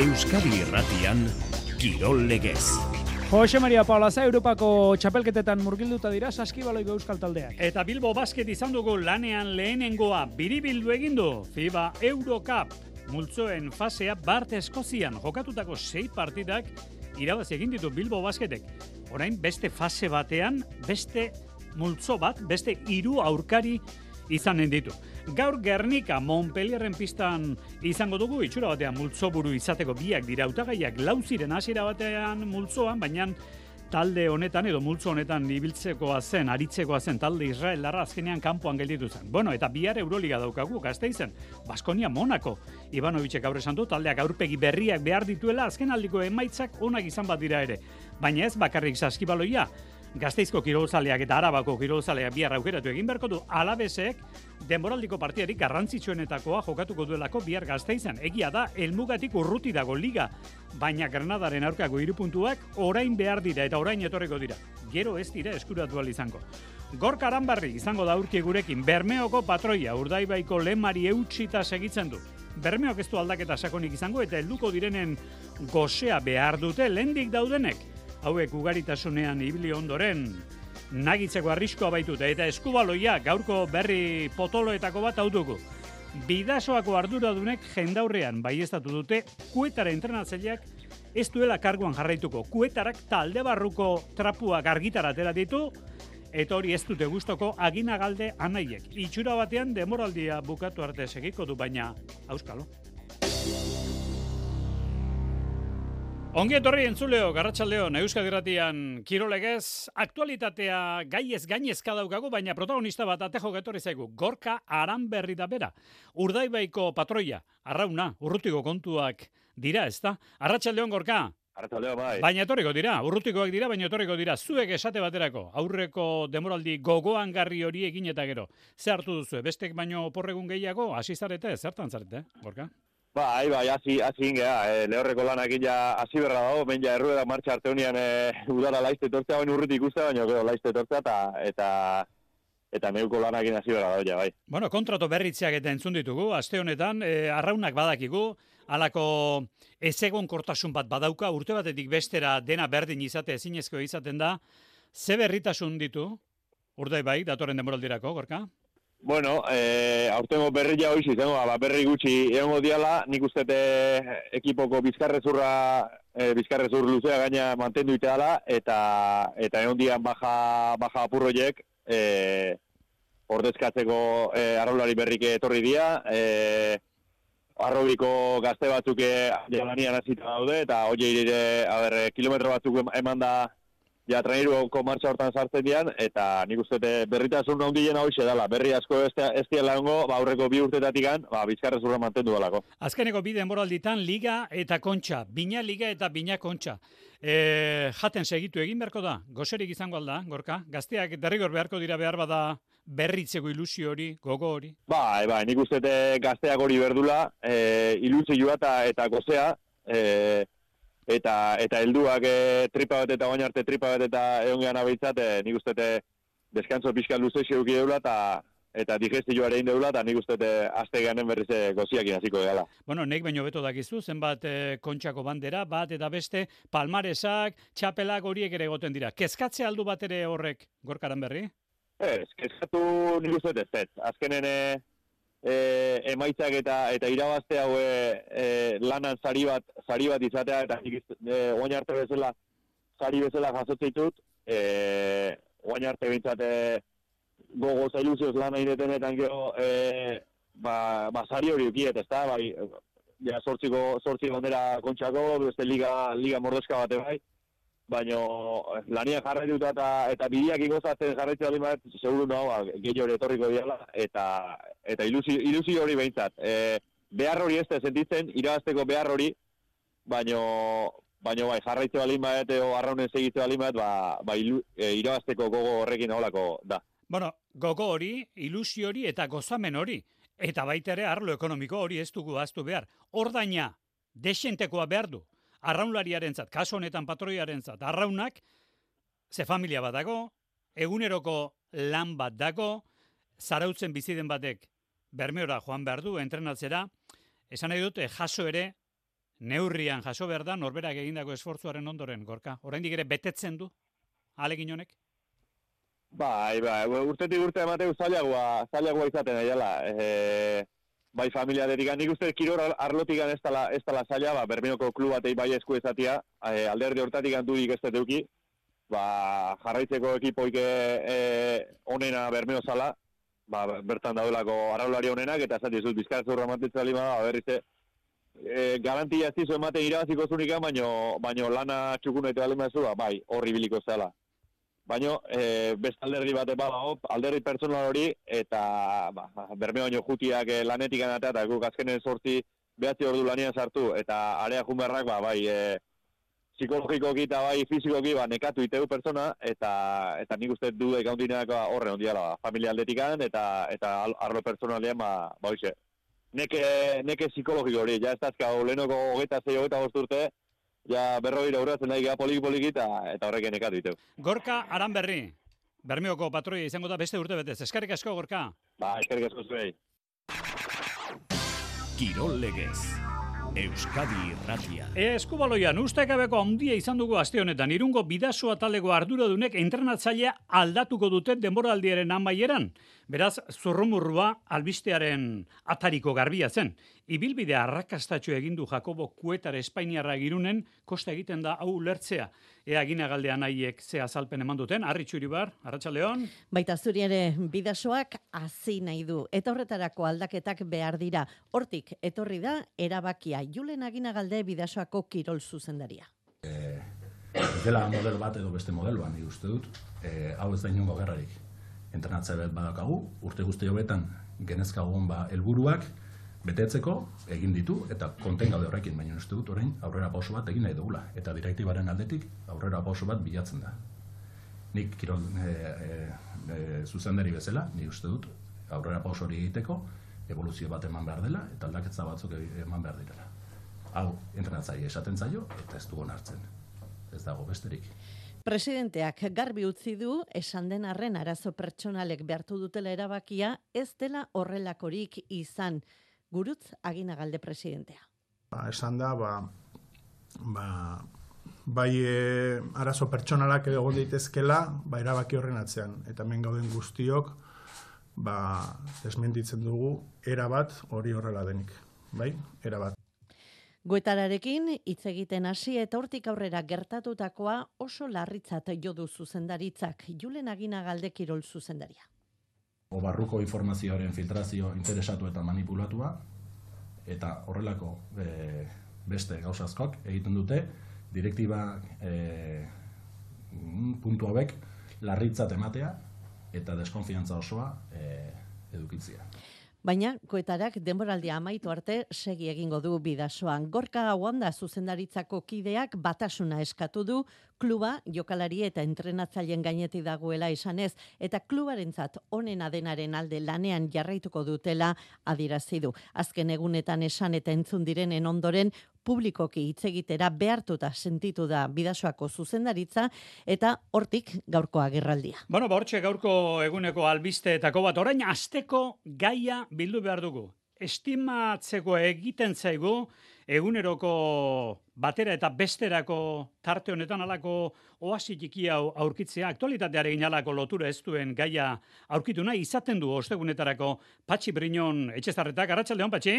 Euskadi Irratian Kirol Legez. Jose Maria Paulaza Europako txapelketetan murgilduta dira saskibaloiko euskal taldeak. Eta Bilbo Basket izan dugu lanean lehenengoa biribildu egindu FIBA Eurocup multzoen fasea Bart Eskozian jokatutako sei partidak irabazi egin ditu Bilbo Basketek. Orain beste fase batean beste multzo bat, beste hiru aurkari izanen ditu. Gaur Gernika Montpellierren pistan izango dugu itxura batean multzoburu izateko biak dira hautagaiak lauziren hasiera batean multzoan, baina talde honetan edo multzo honetan ibiltzekoa zen, aritzekoa zen talde Israel larra azkenean kanpoan gelditu zen. Bueno, eta bihar Euroliga daukagu, izen, Baskonia Monako. Ivanovicek gaur esan du, taldeak aurpegi berriak behar dituela azken aldiko emaitzak onak izan bat dira ere. Baina ez bakarrik saskibaloia, Gazteizko kirolzaleak eta Arabako kirolzaleak bihar aukeratu egin beharko du alabesek denboraldiko partiarik garrantzitsuenetakoa jokatuko duelako bihar Gazteizen. Egia da, elmugatik urruti dago liga, baina Granadaren aurkako irupuntuak orain behar dira eta orain etorreko dira. Gero ez dira eskuratu izango. Gorka Aranbarri izango da urki gurekin Bermeoko patroia urdaibaiko lemari eutxita segitzen du. Bermeok ez du aldaketa sakonik izango eta helduko direnen gozea behar dute lendik daudenek hauek ugaritasunean ibili ondoren nagitzeko arriskoa baituta eta eskubaloia gaurko berri potoloetako bat hautuko. Bidasoako arduradunek jendaurrean baiestatu dute kuetara entrenatzaileak ez duela karguan jarraituko. Kuetarak talde barruko trapuak argitara atera ditu eta hori ez dute gustoko aginagalde anaiek. Itxura batean demoraldia bukatu arte segiko du baina auskalo. Ongi etorri entzuleo, garratxaldeo, Euskal Gratian kirolegez, aktualitatea gaiez gainezka daukagu, baina protagonista bat atejo getorri zaigu, Gorka Aranberri da bera. Urdaibaiko patroia, arrauna, urrutiko kontuak dira, ez da? Arratxaldeon, Gorka? Arratxaldeo, bai. Baina etorriko dira, urrutikoak dira, baina etorriko dira, zuek esate baterako, aurreko demoraldi gogoan garri hori egin eta gero. Ze hartu duzu, bestek baino porregun gehiago, hasi zarete, zertan zarete, Gorka? Bai, bai, hasi hasi ingea, e, lehorreko lanak ja hasi berra dago, ben ja errueda martxa arte honian e, udara laizte tortzea, baina urruti ikuste, baina gero laizte tortzea, eta, eta, eta neuko lanakin hasi berra dago, bai. Bueno, kontrato berritzeak eta entzun ditugu, aste honetan, e, arraunak badakigu, alako ezegon kortasun bat badauka, urte batetik bestera dena berdin izate ezinezko izaten da, ze berritasun ditu, urdai bai, datorren demoraldirako, gorka? Bueno, eh, aurtengo berri ja hoiz izango, ba, berri gutxi egongo diala, nik uste ekipoko bizkarrezurra, e, bizkarrezur luzea gaina mantendu iteala, eta eta egon dian baja, baja apurroiek, e, ordezkatzeko e, arraulari berrike etorri dia, e, arrobiko gazte batzuk jalanian azita daude, eta hoi ere, kilometro batzuk eman da ja traineruko martxa hortan sartzen dian, eta nik uste berritasun handien hau dela, berri asko ez, ez diela ba, aurreko bi urtetatik gan, ba, bizkarrez urra mantendu dalako. Azkeneko bide moralditan, liga eta kontxa, bina liga eta bina kontxa. E, jaten segitu egin beharko da, gozerik izango alda, gorka, gazteak derrigor beharko dira behar bada berritzeko ilusio hori, gogo hori? Bai, bai, nik uste gazteak hori berdula, e, ilusioa eta, eta gozea, e, eta eta helduak e, tripa bat eta baina arte tripa bat eta egon gehan abeitzat, e, nik uste deskantzo pixka luze xeuki deula eta eta digestioa ere deula eta nik uste azte ganen berriz goziak inaziko egala. Bueno, nek baino beto dakizu, zenbat e, kontxako bandera, bat eta beste, palmaresak, txapelak horiek ere egoten dira. Kezkatze aldu bat ere horrek, gorkaran berri? Ez, kezkatu nik uste ez, azkenen e, e, emaitzak eta eta irabazte hau e, e, lanan sari bat sari bat izatea eta e, oin arte bezala sari bezala jasotzen ditut eh oin arte bintzate gogo zailuzioz lan egiten eta gero e, ba, ba sari hori ukiet, ez da, bai, ja, sortziko, sortzi bandera kontxako, beste liga, liga mordeska bate bai, baino lania jarraitu eta eta bidiak igozatzen jarraitu da bat seguru no ba gehiago etorriko diala eta eta ilusi ilusi hori beintzat e, behar hori ez da sentitzen irabazteko behar hori baino baino bai jarraitze balin bat edo arraunen segitze balin bat ba, ba ilu, e, irabazteko gogo horrekin holako da. Bueno gogo hori ilusi hori eta gozamen hori. Eta baita ere arlo ekonomiko hori ez dugu aztu behar. Ordaina desentekoa behar du arraunlariaren zat, kaso honetan patroiaren zat, arraunak, ze familia bat dago, eguneroko lan bat dago, zarautzen biziden batek bermeora joan behar du, entrenatzera, esan nahi dute jaso ere, neurrian jaso behar da norberak egindako esfortzuaren ondoren, gorka. Oraindik ere betetzen du, alegin honek? Bai, bai, urtetik urte emateu zailagoa, zailagoa izaten aiala. E, bai familia dedikan, nik uste kiror arlotik ez tala, ez tala zaila, ba, Bermeoko klub batei bai esku ezatia, e, alderdi hortatik duik ez deuki, ba, jarraitzeko ekipoik e, onena Bermeo zala, ba, bertan daudelako araulari onenak, eta esatik zut, bizkara zurra mantetza lima, ba, berriz, e, garantia ez dizu ematen irabaziko zunika, baino, baino lana txukun eta alima ba, bai, horri biliko zela. Baino, e, beste alderdi bat eba, alderdi personal hori, eta ba, bermeo baino jutiak e, lanetik anatea, eta guk azkenen sortzi behatzi ordu lanian sartu, eta area junberrak, ba, bai, e, psikologikoki eta bai fizikoki ba, nekatu iteu pertsona, eta eta nik uste du ekaundinak ba, horre ondiala, ba, familia aldetikan, eta eta arlo personalian, ba, ba hoxe. Neke, neke psikologiko hori, ja ez dazka, lehenoko hogeita zei hogeita urte, ja berroi irauratzen nahi gara poliki poliki eta, eta horrek nekatu iteu. Gorka Aran Berri, Bermeoko patroia izango da beste urte betez. Eskarrik asko, Gorka. Ba, eskarrik asko zuei. Kirol legez. Euskadi Irratia. E, eskubaloian, ustekabeko handia izan dugu aste honetan, irungo bidasoa talego arduradunek entrenatzailea aldatuko dute denboraldiaren amaieran. Beraz, zurrumurrua albistearen atariko garbia zen. Ibilbide arrakastatxo egindu Jakobo Kuetar Espainiarra girunen, kosta egiten da hau lertzea. Ea gina galdean nahiek ze azalpen eman duten, Arri Txuribar, Arratxaleon. Baita zuri ere bidasoak hasi nahi du. Eta horretarako aldaketak behar dira. Hortik, etorri da, erabakia. Julen agina galde bidasoako kirol zuzendaria. Eh, ez dela model bat edo beste modeloan, uste dut. Eh, hau ez da inungo gerrarik. Entrenatzea bet badakagu, urte guzti hobetan genezkagun ba helburuak betetzeko egin ditu eta konten gaude horrekin, baina uste dut orain aurrera pauso bat egin nahi dugula eta direktibaren aldetik aurrera pauso bat bilatzen da. Nik kirol e, e, zuzendari bezala, ni uste dut aurrera pauso hori egiteko evoluzio bat eman behar dela eta aldaketza batzuk eman behar direla. Hau, entrenatzaile esaten zaio eta ez dugu hartzen. Ez dago besterik. Presidenteak garbi utzi du esan den arren arazo pertsonalek behartu dutela erabakia ez dela horrelakorik izan gurutz agina galde presidentea. Ba, esan da, ba, ba, bai e, arazo pertsonalak egon daitezkela, ba, erabaki horren atzean. Eta hemen gauden guztiok, ba, desmentitzen dugu, erabat hori horrela denik. Bai, erabat. Goetararekin hitz egiten hasi eta hortik aurrera gertatutakoa oso larritzat jo du zuzendaritzak Julen Agina Galdekirol zuzendaria o barruko informazioaren filtrazio interesatu eta manipulatua, eta horrelako e, beste gauzazkoak egiten dute, direktiba e, puntu hauek larritzat ematea eta deskonfiantza osoa e, edukitzia. Baina, koetarak denboraldia amaitu arte segi egingo du bidasoan. Gorka hauan da zuzendaritzako kideak batasuna eskatu du kluba jokalari eta entrenatzaileen gaineti dagoela esanez eta klubarentzat onena denaren alde lanean jarraituko dutela adierazi du. Azken egunetan esan eta entzun direnen ondoren publikoki hitz egitera behartuta sentitu da bidasoako zuzendaritza eta hortik gaurko agerraldia. Bueno, ba gaurko eguneko albisteetako bat orain asteko gaia bildu behar dugu. Estimatzeko egiten zaigu eguneroko batera eta besterako tarte honetan alako oasi txiki hau aurkitzea, aktualitatearekin alako lotura ez duen gaia aurkitu nahi izaten du ostegunetarako Patxi Brinon etxezarretak. Arratxaldeon, Patxi?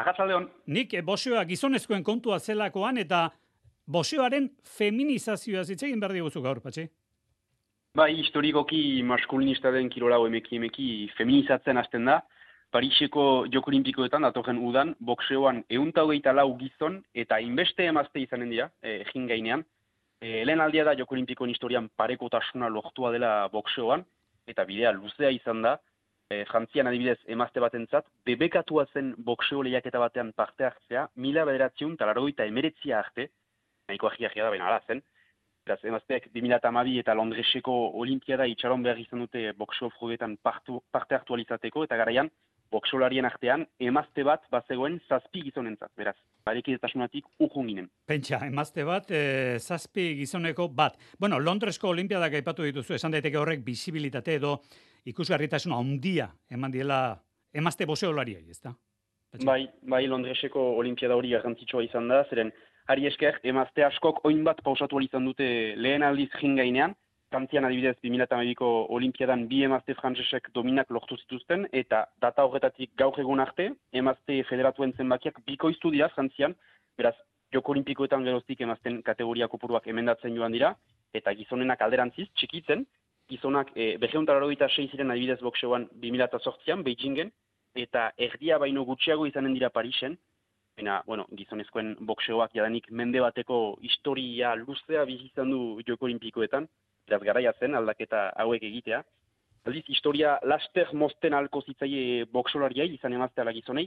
Arratxaldeon. Nik bosioa gizonezkoen kontua zelakoan eta bosioaren feminizazioa zitzegin berdi guzu gaur, Patxi? Bai, historikoki maskulinista den kirolau emeki emeki feminizatzen hasten da, Pariseko joko olimpikoetan datorren udan, bokseoan eunta hogeita lau gizon eta inbeste emazte izanen dira, e, egin gainean. E, lehen aldia da joko olimpikoen historian pareko tasuna lortua dela bokseoan, eta bidea luzea izan da, e, jantzian adibidez emazte batentzat, bebekatua zen bokseo lehiaketa batean parte hartzea, mila bederatziun talarroita emeretzia arte, nahiko ahiahia da baina ala zen, Beraz, emazteak 2008 eta Londreseko olimpiada itxaron behar izan dute bokseo frogetan parte hartu alizateko, eta garaian, boksolarien artean, emazte bat bazegoen zazpi gizonentzat, beraz, barekidetasunatik urrun ginen. Pentsa, emazte bat, e, zazpi gizoneko bat. Bueno, Londresko olimpiadak aipatu dituzu, esan daiteke horrek bisibilitate edo ikusgarritasuna ondia eman diela emazte boseolariai, ez da? Bai, bai Londreseko olimpiada hori garrantzitsua izan da, zeren ari esker, emazte askok oin bat pausatu izan dute lehen aldiz jingainean, Frantzian adibidez 2008ko olimpiadan bi emazte frantzesek dominak lortu zituzten, eta data horretatik gaur egun arte, emazte federatuen zenbakiak bikoiztu dira Frantzian, beraz, joko olimpikoetan geroztik emazten kategoria kopuruak emendatzen joan dira, eta gizonenak alderantziz, txikitzen, gizonak e, eh, berreuntara ziren adibidez bokseoan 2008an, Beijingen, eta erdia baino gutxiago izanen dira Parisen, Baina, bueno, gizonezkoen bokseoak jadanik mende bateko historia luzea bizizan du joko olimpikoetan, beraz garaia zen aldaketa hauek egitea. Aldiz, historia laster mosten alko zitzaie boksolariai izan emazte ala gizonei.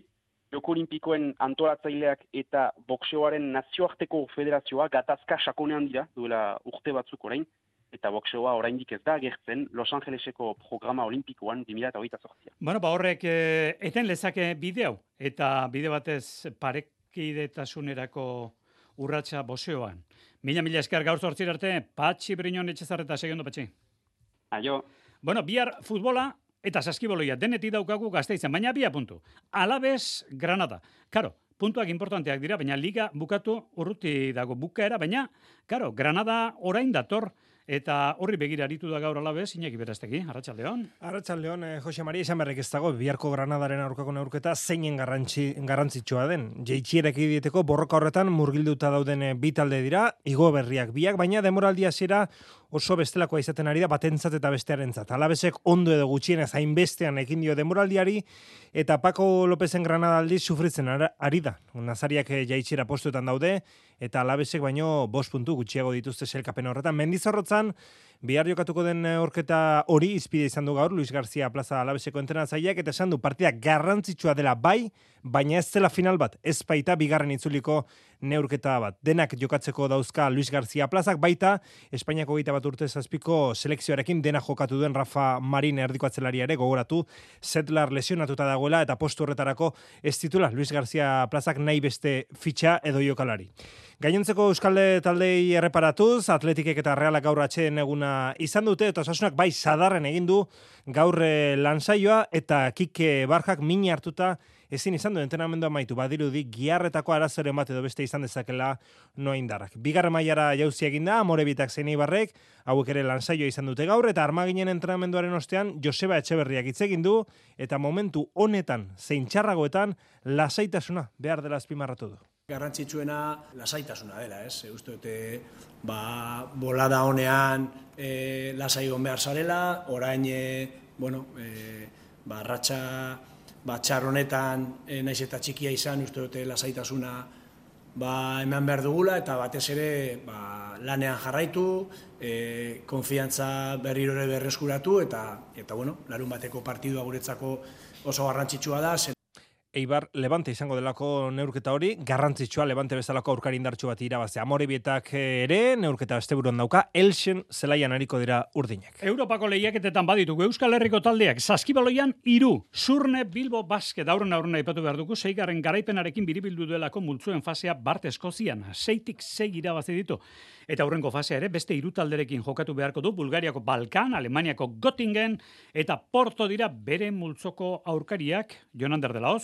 Joko olimpikoen antolatzaileak eta bokseoaren nazioarteko federazioa gatazka sakonean dira, duela urte batzuk orain, eta bokseoa oraindik ez da gertzen Los Angeleseko programa olimpikoan 2008 zortzia. Bueno, ba horrek e, eten lezake bideo, eta bide batez parekidetasunerako urratsa boseoan. Mila mila esker gaur zortzir arte, patxi brinon etxezarreta segondo patxi. Aio. Bueno, bihar futbola eta saskiboloia denetik daukagu gazteizen, baina bia puntu. Alabez, Granada. Karo, puntuak importanteak dira, baina liga bukatu urruti dago bukaera, baina, karo, Granada orain dator, Eta horri begira aritu da gaur alabez, inaki berazteki, Arratxaldeon. Arratxaldeon, eh, Jose Maria, esan berrek ez dago, biharko Granadaren aurkako neurketa zeinen garrantzi, garrantzitsua den. Jeitxierek dieteko borroka horretan murgilduta dauden eh, bi talde dira, igo berriak biak, baina demoraldia zera oso bestelakoa izaten ari da batentzat eta bestearentzat. Alabezek ondo edo gutxienez hainbestean ekin dio demoraldiari, eta Paco Lopezen Granada aldiz sufritzen ari da. Nazariak eh, jaitxera postuetan daude, eta alabezek baino bost puntu gutxiago dituzte selkapen horretan. Mendizorrotzan, bihar jokatuko den horketa hori izpide izan du gaur, Luis García Plaza alabezeko entrenatzaileak, eta esan du partida garrantzitsua dela bai, baina ez zela final bat, ez baita bigarren itzuliko neurketa bat. Denak jokatzeko dauzka Luis García Plazak, baita Espainiako gita bat urte zazpiko selekzioarekin dena jokatu duen Rafa Marin erdiko ere gogoratu, Zetlar lesionatuta dagoela eta postu horretarako ez titula Luis García Plazak nahi beste fitxa edo jokalari. Gainontzeko Euskalde taldei erreparatuz, atletikek eta realak gaur atxeen eguna izan dute, eta osasunak bai sadarren egin du gaur eh, lansaioa eta kike barjak mini hartuta ezin izan du entrenamendu amaitu badirudi giarretako arazoren bat edo beste izan dezakela no indarrak. Bigarren mailara jauzi egin da, amore bitak zein ibarrek, hauek ere lansaio izan dute gaur, eta armaginen entrenamenduaren ostean Joseba Etxeberriak hitz egin du, eta momentu honetan, zein txarragoetan, lasaitasuna behar dela azpimarratu du. Garrantzitsuena lasaitasuna dela, ez? E, uste dute, ba, bolada honean e, lasai behar zarela, orain, e, bueno, e, ba, ratxa ba, txar honetan e, naiz eta txikia izan uste dute lasaitasuna ba, eman behar dugula eta batez ere ba, lanean jarraitu, e, konfiantza berrirore berreskuratu eta, eta bueno, larun bateko partidua guretzako oso garrantzitsua da, Eibar Levante izango delako neurketa hori, garrantzitsua Levante bezalako aurkari indartsu bat irabaztea. Amore bietak ere, neurketa beste buruan dauka, Elsen zelaian hariko dira urdinak. Europako lehiaketetan baditugu Euskal Herriko taldeak, saskibaloian iru, surne Bilbo Baske, dauren aurrena ipatu behar dugu, zeigarren garaipenarekin biribildu duelako multzuen fasea Bart Eskozian, zeitik zei irabazi ditu. Eta aurrenko fasea ere, beste iru talderekin jokatu beharko du, Bulgariako Balkan, Alemaniako Göttingen, eta Porto dira bere multzoko aurkariak, Jonander de la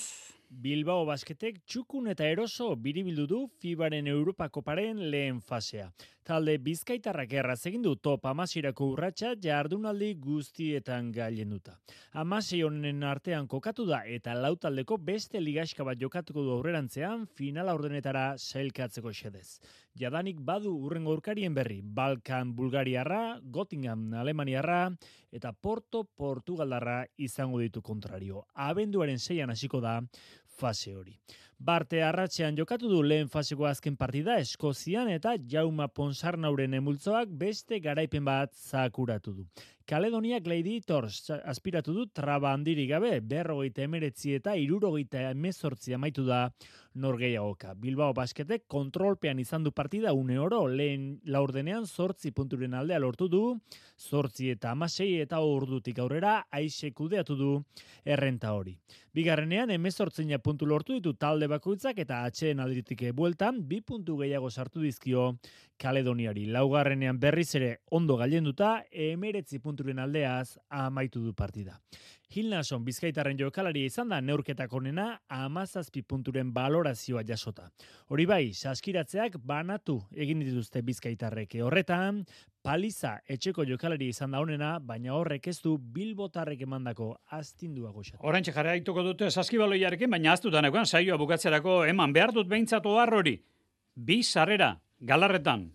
Bilbao basketek txukun eta eroso biribildu du FIBaren Europako paren lehen fasea. Talde bizkaitarrak erraz egin du top amasirako urratsa jardunaldi guztietan gailenduta. Amasi honen artean kokatu da eta lautaldeko beste ligaska bat jokatuko du aurrerantzean finala ordenetara sailkatzeko xedez. Jadanik badu urrengo urkarien berri, Balkan Bulgariarra, Göttingen Alemaniarra eta Porto Portugaldarra izango ditu kontrario. Abenduaren seian hasiko da fase hori. Barte arratzean jokatu du lehen faseko azken partida Eskozian eta Jauma Ponsarnauren emultzoak beste garaipen bat zakuratu du. Kaledonia Gladiators aspiratu du traba handiri gabe, berrogeita emeretzi eta irurogeita emezortzi amaitu da norgeiagoka. Bilbao basketek kontrolpean izan du partida une oro, lehen laurdenean sortzi punturen aldea lortu du, sortzi eta amasei eta ordutik aurrera aise kudeatu du errenta hori. Bigarrenean emezortzina puntu lortu ditu talde bakoitzak eta atxeen aldritik bueltan, bi puntu gehiago sartu dizkio Kaledoniari. Laugarrenean berriz ere ondo gailenduta, emeretzi punturen aldeaz amaitu du partida. Hilnason bizkaitarren jokalari izan da neurketak onena amazazpi punturen balorazioa jasota. Hori bai, saskiratzeak banatu egin dituzte bizkaitarrek. Horretan, paliza etxeko jokalari izan da honena, baina horrek ez du bilbotarrek emandako astindua goxatu. Horantxe jarraituko dute saskibaloiarekin, baina aztutan egoan saioa bukatzerako eman behar dut behintzatu hori. Bi sarrera, galarretan,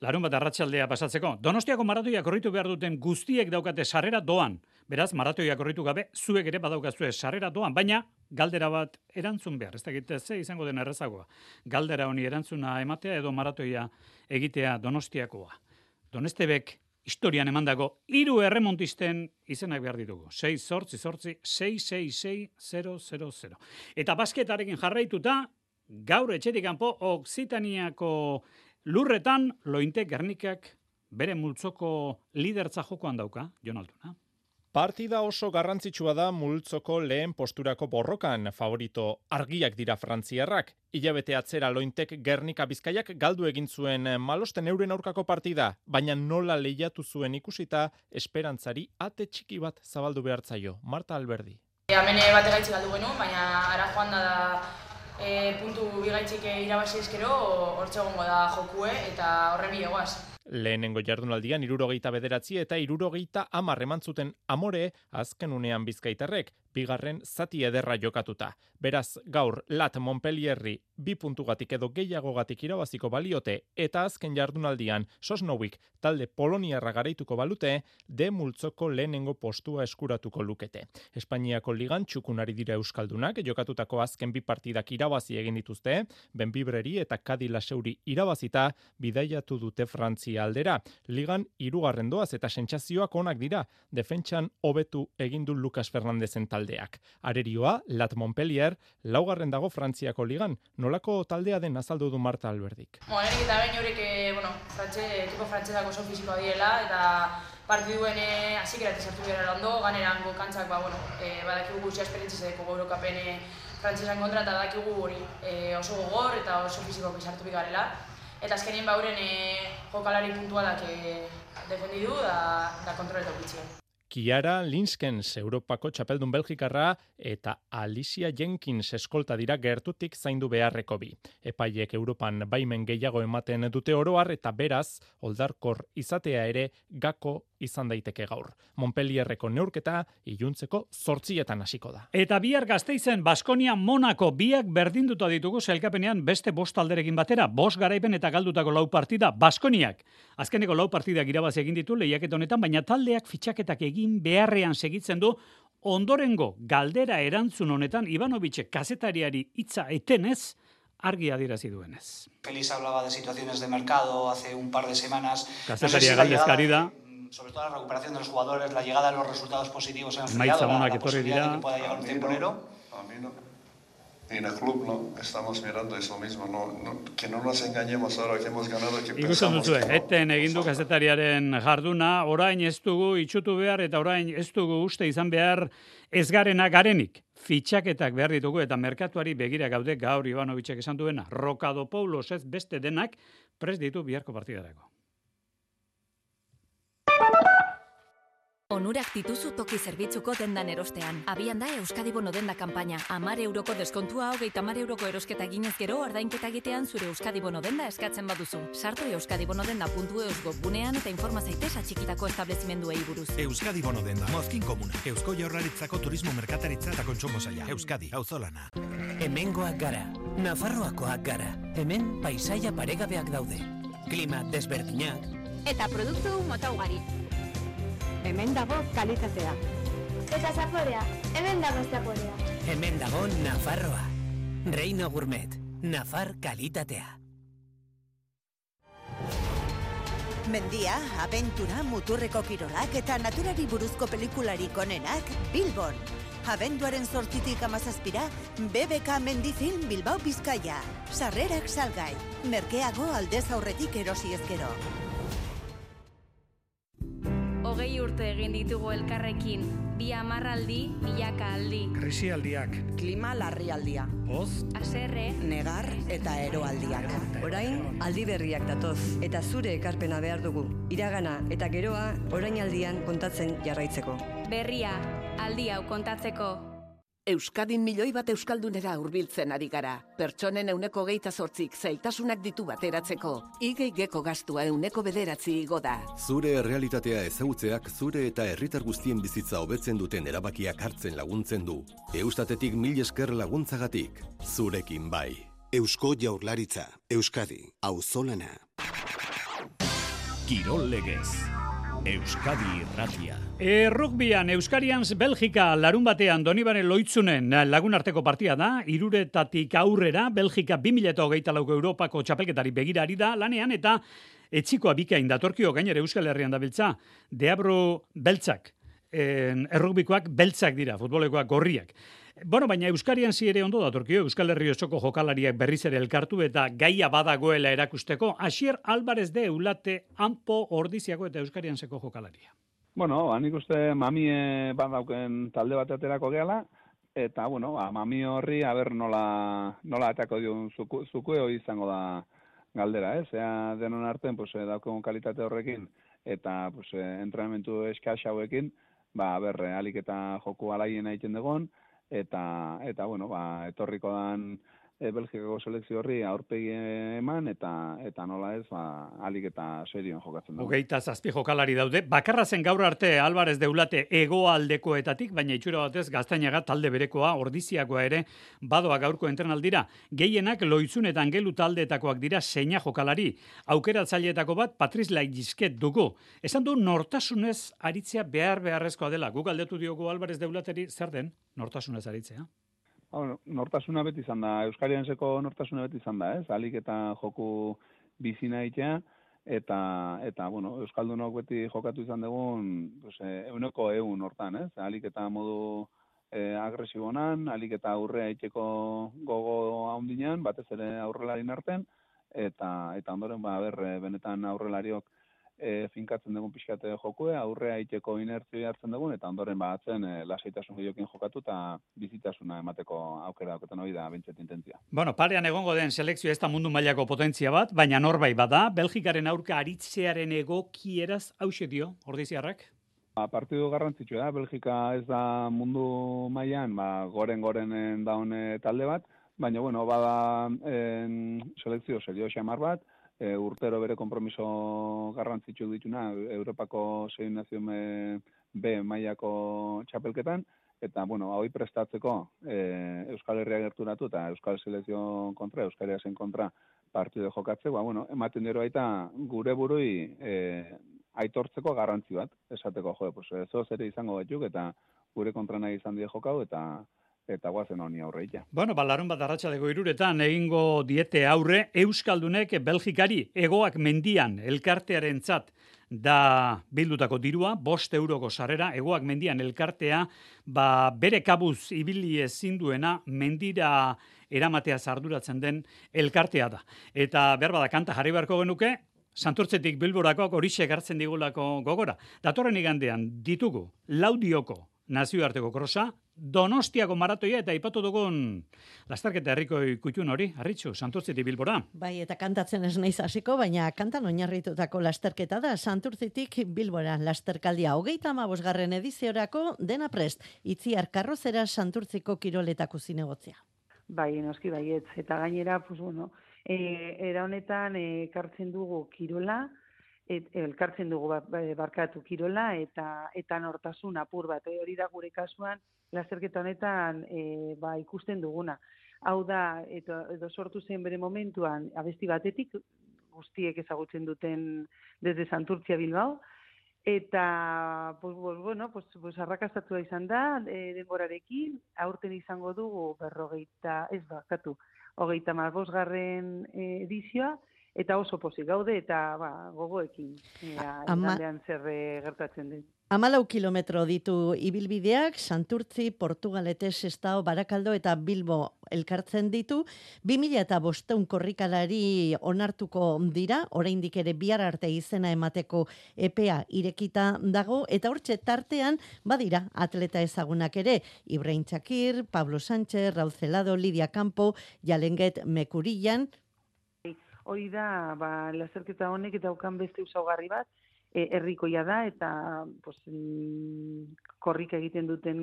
larun bat arratsaldea pasatzeko. Donostiako maratoia korritu behar duten guztiek daukate sarrera doan. Beraz, maratoia korritu gabe, zuek ere badaukazue sarrera doan, baina galdera bat erantzun behar. Ez da ze izango den errezagoa. Galdera honi erantzuna ematea edo maratoia egitea donostiakoa. Donestebek historian emandako hiru erremontisten izenak behar ditugu. 6 sortzi sortzi 666 Eta basketarekin jarraituta, gaur etxetik kanpo Oksitaniako Lurretan, lointe Gernikak bere multzoko lidertza jokoan dauka, Jon Altuna. Partida oso garrantzitsua da multzoko lehen posturako borrokan, favorito argiak dira frantziarrak. Ilabete atzera lointek Gernika Bizkaiak galdu egin zuen malosten euren aurkako partida, baina nola lehiatu zuen ikusita esperantzari ate txiki bat zabaldu behartzaio. Marta Alberdi. Hemen bate gaitzi galdu genuen, baina ara joan da e, puntu bigaitzik irabazi ezkero, hortxe da jokue eta horre bi egoaz. Lehenengo jardunaldian irurogeita bederatzi eta irurogeita amar zuten amore azken unean bizkaitarrek, bigarren zati ederra jokatuta. Beraz, gaur, Lat Montpellierri bi puntugatik edo gehiagogatik irabaziko baliote eta azken jardunaldian Sosnowik talde Poloniarra garaituko balute, de multzoko lehenengo postua eskuratuko lukete. Espainiako ligan txukunari dira Euskaldunak, jokatutako azken bi partidak irabazi egin dituzte, Benbibreri eta Kadila Seuri irabazita, bidaiatu dute Frantzia aldera. Ligan irugarren doaz eta sentsazioak onak dira, defentsan hobetu egindu Lucas Fernandezen taldeak. Arerioa, Lat Montpellier, laugarren dago Frantziako ligan, nolako taldea den azaldu du Marta Alberdik. Bueno, eta bain horrek, eh, bueno, frantze, ekipo frantzesako oso fizikoa diela, eta partiduen eh, azikerat izartu gara ondo, ganeran kantzak, ba, bueno, e, badakigu guztia esperientzizeko gaurokapen e, frantzesan kontra, eta badakigu hori e, oso gogor eta oso fiziko izartu bigarela. Eta azkenien bauren e, jokalari puntualak e, defendidu da, da kontroletu bitzien. Kiara Linskens, Europako txapeldun Belgikarra, eta Alicia Jenkins eskolta dira gertutik zaindu beharreko bi. Epaiek Europan baimen gehiago ematen dute oroar eta beraz, oldarkor izatea ere gako izan daiteke gaur. Montpellierreko neurketa iluntzeko zortzietan hasiko da. Eta bihar gazteizen Baskonia Monako biak berdinduta ditugu zelkapenean beste bost alderekin batera, bost garaipen eta galdutako lau partida Baskoniak. Azkeneko lau partidak irabazi egin ditu lehiaket honetan, baina taldeak fitxaketak egin beharrean segitzen du ondorengo galdera erantzun honetan Ivanovicek kazetariari hitza etenez, argi adierazi duenez. Feliz hablaba de situaciones de mercado hace un par de semanas. Kazetaria no galdezkari da. Sobre todo la recuperación de los jugadores, la llegada de los resultados positivos en enfriado, la, la posibilidad de que pueda llegar un temporero. A mí no. en el club no estamos mirando es lo mismo, no, no, que no nos engañemos ahora que hemos ganado que Ikusten duzue, eten egin du kazetariaren jarduna, orain ez dugu itxutu behar eta orain ez dugu uste izan behar ez garena garenik. Fitxaketak behar ditugu eta merkatuari begira gaude gaur Ivanovicek esan duena. Rokado Paulos ez beste denak pres ditu biharko partidarako. Onurak dituzu toki zerbitzuko dendan erostean. Abian da Euskadi Bono denda kanpaina. Amar euroko deskontua hogeita amar euroko erosketa ginez gero ardainketa egitean zure Euskadi Bono denda eskatzen baduzu. Sartu Euskadi Bono denda puntu eusgo bunean eta informazaitez atxikitako establezimenduei buruz. Euskadi Bono denda. Mozkin komuna. Eusko jaurlaritzako turismo merkataritza eta kontsomo zaila. Euskadi. Auzolana. Hemengoak gara. Nafarroakoak gara. Hemen paisaia paregabeak daude. Klima desberdinak. Eta produktu mota ugari hemen dago kalitatea. Eta zaporea, hemen dago zaporea. Hemen dago Nafarroa. Reino Gourmet, Nafar kalitatea. Mendia, abentura, muturreko kirolak eta naturari buruzko pelikularik onenak Bilbon. Abenduaren sortzitik amazazpira, BBK Mendifilm Bilbao Bizkaia. Sarrerak salgai, merkeago aldez aurretik erosi ezkero hogei urte egin ditugu elkarrekin, bi amarraldi, milaka aldi. Krisialdiak. Klima larrialdia. Oz. Aserre. Negar eta eroaldiak. Orain, aldi berriak datoz, eta zure ekarpena behar dugu. Iragana eta geroa, orainaldian kontatzen jarraitzeko. Berria, Aldi hau kontatzeko. Euskadin milioi bat euskaldunera hurbiltzen ari gara. Pertsonen euneko geita sortzik zailtasunak ditu bateratzeko. Igei geko gastua euneko bederatzi igo da. Zure realitatea ezagutzeak zure eta herritar guztien bizitza hobetzen duten erabakiak hartzen laguntzen du. Eustatetik mil esker laguntzagatik. Zurekin bai. Eusko Jaurlaritza. Euskadi. Auzolana. Kirol legez. Euskadi Irratia. E, rugbian, Euskarian Belgika larun batean Donibane Loitzunen lagun arteko partia da, iruretatik aurrera, Belgika 2008 lauko Europako txapelketari begirari da, lanean eta etxikoa bikain datorkio gainera Euskal Herrian da beltza, deabro beltzak, errugbikoak beltzak dira, futbolekoak gorriak. Bueno, baina Euskarian zi ere ondo datorkio, Euskal Herri osoko jokalariak berriz ere elkartu eta gaia badagoela erakusteko, Asier Alvarez de Ulate, Ampo, Ordiziako eta Euskarian seko jokalaria. Bueno, hanik uste mami badauken talde bat aterako gehala, eta, bueno, ba, mami horri, haber nola, nola atako dion zuku, zukueo izango da galdera, ez? Ea denon arten, pues, eh, daukon kalitate horrekin, eta, pues, eh, entrenamentu eskax hauekin, ba, berre, alik eta joku alaien egiten dugun, eta eta bueno, ba, etorriko dan e, Belgikako selekzio horri aurpegi eman eta eta nola ez ba alik eta serioan jokatzen da. Hogeita zazpi jokalari daude. Bakarra zen gaur arte Alvarez deulate egoaldekoetatik, baina itxura batez gaztainaga talde berekoa ordiziakoa ere badoa gaurko entrenaldira. Gehienak loitzun eta angelu taldeetakoak dira seina jokalari. Aukeratzaileetako bat Patriz Laigizket dugu. Esan du nortasunez aritzea behar beharrezkoa dela. Guk aldetu diogu Alvarez deulateri zer den nortasunez aritzea? Bueno, nortasuna beti izan da, Euskarian seko nortasuna beti izan da, ez? Alik eta joku bizina itea, eta, eta, bueno, Euskaldunok beti jokatu izan dugun, pues, eh, euneko eun hortan, ez? Alik eta modu e, agresibonan, alik eta aurrea iteko gogo haundinean, batez ere aurrelarin arten, eta, eta ondoren, ba, ber, eh, benetan aurrelariok, e, finkatzen dugun pixkate jokue, aurrea iteko inertzio hartzen dugun, eta ondoren batzen e, lasaitasun gehiokin jokatu eta bizitasuna emateko aukera dauketen hori da bentset intentzia. Bueno, parean egongo den selekzio ez da mundu mailako potentzia bat, baina norbait bada, Belgikaren aurka aritzearen egokieraz hause dio, ordiziarrak? Ba, partidu garrantzitsu da, Belgika ez da mundu mailan ba, goren-gorenen daune talde bat, baina, bueno, bada en, selekzio serio xamar bat, e, urtero bere konpromiso garrantzitsu dituna Europako zein nazio B mailako txapelketan, eta, bueno, hau prestatzeko e, Euskal Herria gerturatu eta Euskal Selezio kontra, Euskal Herria kontra partidu jokatzeko, ba, bueno, ematen dira baita gure burui e, aitortzeko garrantzi bat, esateko, jo, pues, ez ere izango batzuk, eta gure kontra nahi izan die jokau, eta eta guazen honi aurreita. Bueno, balarun bat arratsaleko iruretan egingo diete aurre Euskaldunek Belgikari egoak mendian elkartearen zat da bildutako dirua, bost euroko sarrera, egoak mendian elkartea, ba, bere kabuz ibili ezin duena mendira eramatea zarduratzen den elkartea da. Eta behar bada kanta jarri beharko genuke, Santurtzetik bilborakoak horixe gartzen digulako gogora. Datorren igandean ditugu laudioko nazioarteko krosa, Donostiako maratoia eta ipatu dugun lastarketa herriko ikutun hori, arritxu, santurtziti bilbora. Bai, eta kantatzen ez naiz hasiko, baina kantan oinarritutako lasterketa da, santurtzitik bilbora lasterkaldia. Hogeita amabosgarren ediziorako dena prest, itziar karrozera santurtziko kiroletako zinegotzia. Bai, noski baietz, eta gainera, pues bueno, e, era honetan e, kartzen dugu kirola, et, elkartzen dugu ba, ba, barkatu kirola eta eta nortasun apur bat. E, hori da gure kasuan lasterketa honetan e, ba, ikusten duguna. Hau da, eto, edo sortu zen bere momentuan abesti batetik, guztiek ezagutzen duten desde Santurtzia Bilbao, eta pues, pues, bueno, pues, pues arrakastatu izan da e, denborarekin, aurten izango dugu berrogeita, ez bakatu, hogeita marbosgarren edizioa, eta oso pozik gaude eta ba, gogoekin ea, Ama... zer e, gertatzen den. Amalau kilometro ditu ibilbideak, Santurtzi, Portugalete, Sestao, Barakaldo eta Bilbo elkartzen ditu. 2000 eta bosteun korrikalari onartuko dira, oraindik ere bihar arte izena emateko epea irekita dago, eta hortxe tartean badira atleta ezagunak ere, Ibrahim Txakir, Pablo Sánchez, Raul Celado, Lidia Campo, Jalenget Mekurillan, hori da, ba, laserketa honek eta daukan beste usaugarri bat, e, herrikoia da eta pues, mm, korrik egiten duten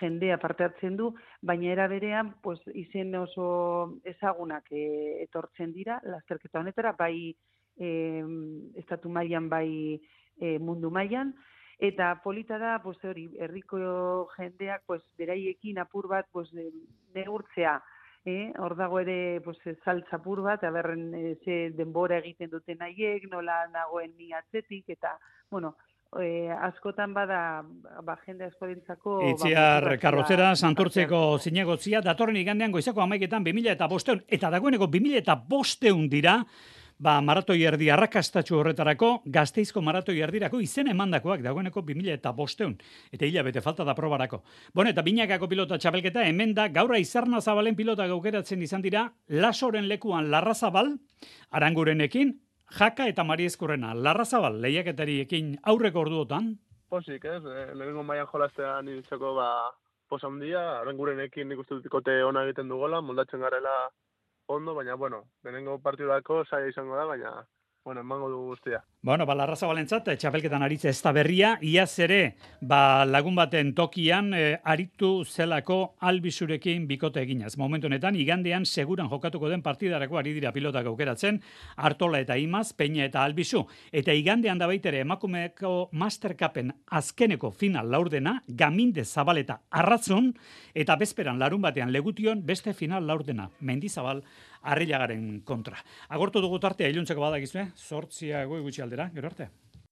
jendea parte hartzen du, baina era berean pues, izen oso ezagunak e, etortzen dira, lasterketa honetara, bai e, estatu mailan bai e, mundu mailan, eta polita da, pues, hori, herriko jendeak pues, beraiekin apur bat pues, neurtzea, eh, hor dago ere pues saltzapur bat, aberren e, ze denbora egiten duten haiek, nola nagoen ni atzetik eta bueno, e, askotan bada ba jende askorentzako ba, Itziar karrozera santurtzeko zinegotzia datorren igandean goizako 11etan 2005 eta dagoeneko 2005 dira ba, maratoi erdi arrakastatxu horretarako, gazteizko maratoi erdirako izen emandakoak dagoeneko 2000 eta bosteun, eta hilabete falta da probarako. Bueno, eta binakako pilota txapelketa, hemen da, gaura izarna zabalen pilota gaukeratzen izan dira, lasoren lekuan larra zabal, arangurenekin, jaka eta mariezkurrena, larra zabal, lehiaketariekin aurreko orduotan. Posik, ez, eh, lehenengo maian jolaztean nintzeko, ba, posa handia, arangurenekin nik uste dutikote ona egiten dugola, moldatzen garela ondo, baina, bueno, denengo partidako saia izango da, baina, bueno, emango du guztia. Bueno, ba, larraza balentzat, txapelketan aritze ez da berria, iaz ere, ba, lagun baten tokian, e, aritu zelako albizurekin bikote eginaz. Momentu honetan, igandean seguran jokatuko den partidarako ari dira pilotak aukeratzen, Artola eta Imaz, Peña eta Albizu. Eta igandean da baitere emakumeko Mastercapen azkeneko final laurdena, gaminde zabaleta arratzun, eta bezperan larun batean legution beste final laurdena, mendizabal arrilagaren kontra. Agortu dugu tartea, iluntzeko badakizue, sortzia goi gutxi aldera, gero arte.